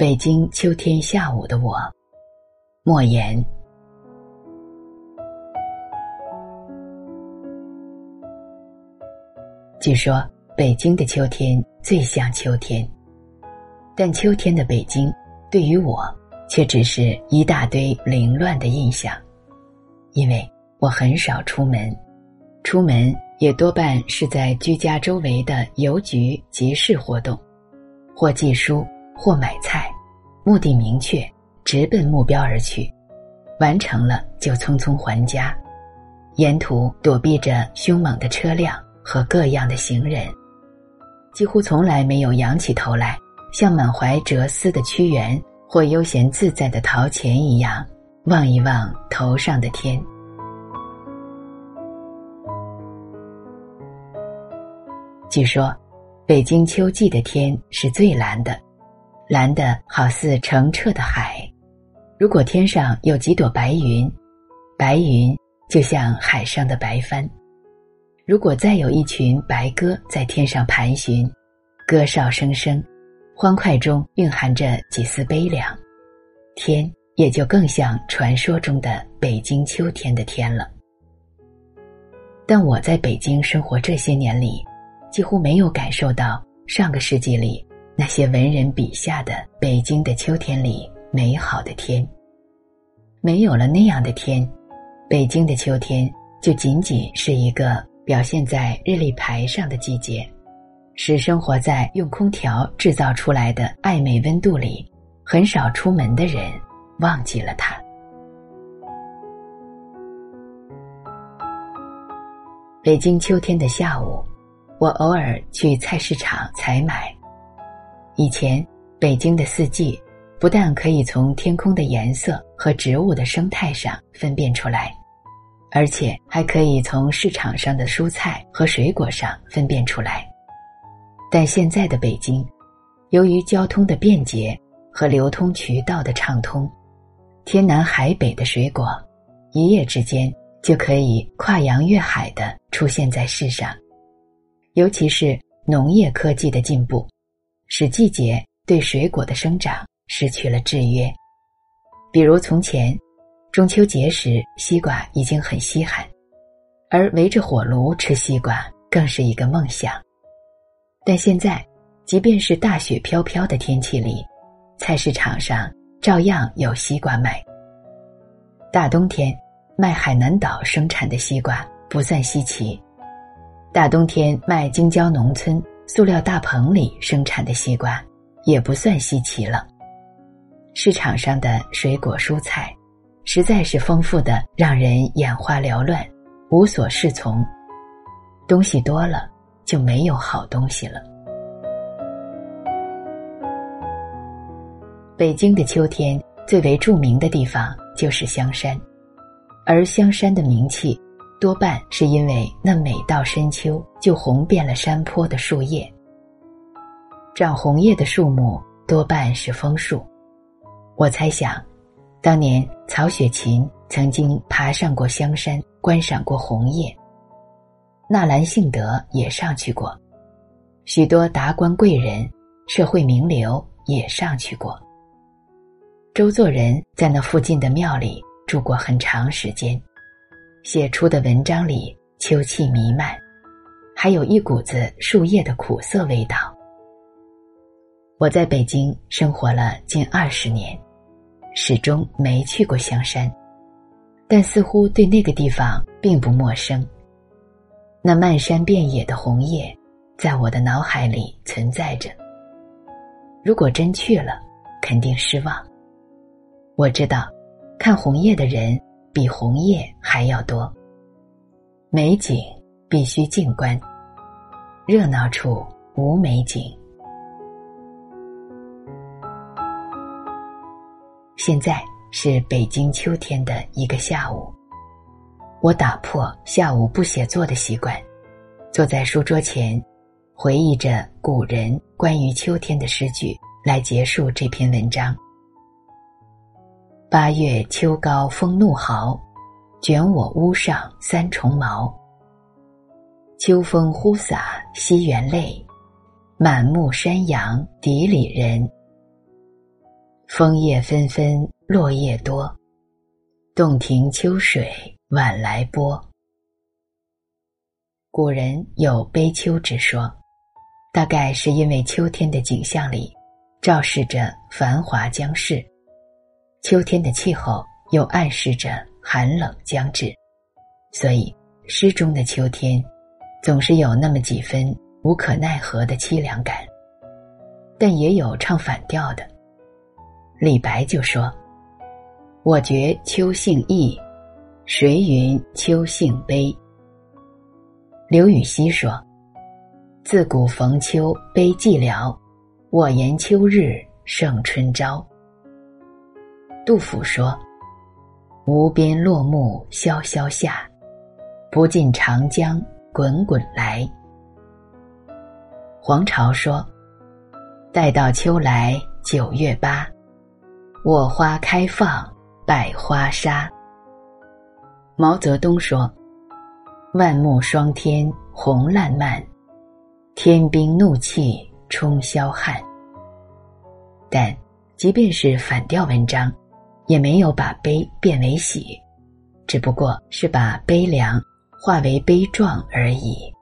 北京秋天下午的我，莫言。据说北京的秋天最像秋天，但秋天的北京对于我却只是一大堆凌乱的印象，因为我很少出门，出门也多半是在居家周围的邮局、集市活动，或寄书，或买菜，目的明确，直奔目标而去，完成了就匆匆还家，沿途躲避着凶猛的车辆。和各样的行人，几乎从来没有仰起头来，像满怀哲思的屈原或悠闲自在的陶潜一样，望一望头上的天。据说，北京秋季的天是最蓝的，蓝的好似澄澈的海。如果天上有几朵白云，白云就像海上的白帆。如果再有一群白鸽在天上盘旋，歌哨声声，欢快中蕴含着几丝悲凉，天也就更像传说中的北京秋天的天了。但我在北京生活这些年里，几乎没有感受到上个世纪里那些文人笔下的北京的秋天里美好的天。没有了那样的天，北京的秋天就仅仅是一个。表现在日历牌上的季节，使生活在用空调制造出来的暧昧温度里、很少出门的人忘记了它。北京秋天的下午，我偶尔去菜市场采买。以前，北京的四季不但可以从天空的颜色和植物的生态上分辨出来。而且还可以从市场上的蔬菜和水果上分辨出来，但现在的北京，由于交通的便捷和流通渠道的畅通，天南海北的水果，一夜之间就可以跨洋越海的出现在世上。尤其是农业科技的进步，使季节对水果的生长失去了制约，比如从前。中秋节时，西瓜已经很稀罕，而围着火炉吃西瓜更是一个梦想。但现在，即便是大雪飘飘的天气里，菜市场上照样有西瓜卖。大冬天卖海南岛生产的西瓜不算稀奇，大冬天卖京郊农村塑料大棚里生产的西瓜也不算稀奇了。市场上的水果蔬菜。实在是丰富的，让人眼花缭乱，无所适从。东西多了，就没有好东西了。北京的秋天最为著名的地方就是香山，而香山的名气，多半是因为那每到深秋就红遍了山坡的树叶。长红叶的树木多半是枫树，我猜想。当年曹雪芹曾经爬上过香山，观赏过红叶。纳兰性德也上去过，许多达官贵人、社会名流也上去过。周作人在那附近的庙里住过很长时间，写出的文章里秋气弥漫，还有一股子树叶的苦涩味道。我在北京生活了近二十年。始终没去过香山，但似乎对那个地方并不陌生。那漫山遍野的红叶，在我的脑海里存在着。如果真去了，肯定失望。我知道，看红叶的人比红叶还要多。美景必须静观，热闹处无美景。现在是北京秋天的一个下午，我打破下午不写作的习惯，坐在书桌前，回忆着古人关于秋天的诗句，来结束这篇文章。八月秋高风怒号，卷我屋上三重茅。秋风忽洒西园泪，满目山阳笛里人。枫叶纷纷落叶多，洞庭秋水晚来波。古人有悲秋之说，大概是因为秋天的景象里昭示着繁华将逝，秋天的气候又暗示着寒冷将至，所以诗中的秋天总是有那么几分无可奈何的凄凉感。但也有唱反调的。李白就说：“我觉秋兴异，谁云秋兴悲？”刘禹锡说：“自古逢秋悲寂寥，我言秋日胜春朝。”杜甫说：“无边落木萧萧下，不尽长江滚滚来。”黄巢说：“待到秋来九月八。”我花开放，百花杀。毛泽东说：“万木霜天红烂漫，天兵怒气冲霄汉。”但即便是反调文章，也没有把悲变为喜，只不过是把悲凉化为悲壮而已。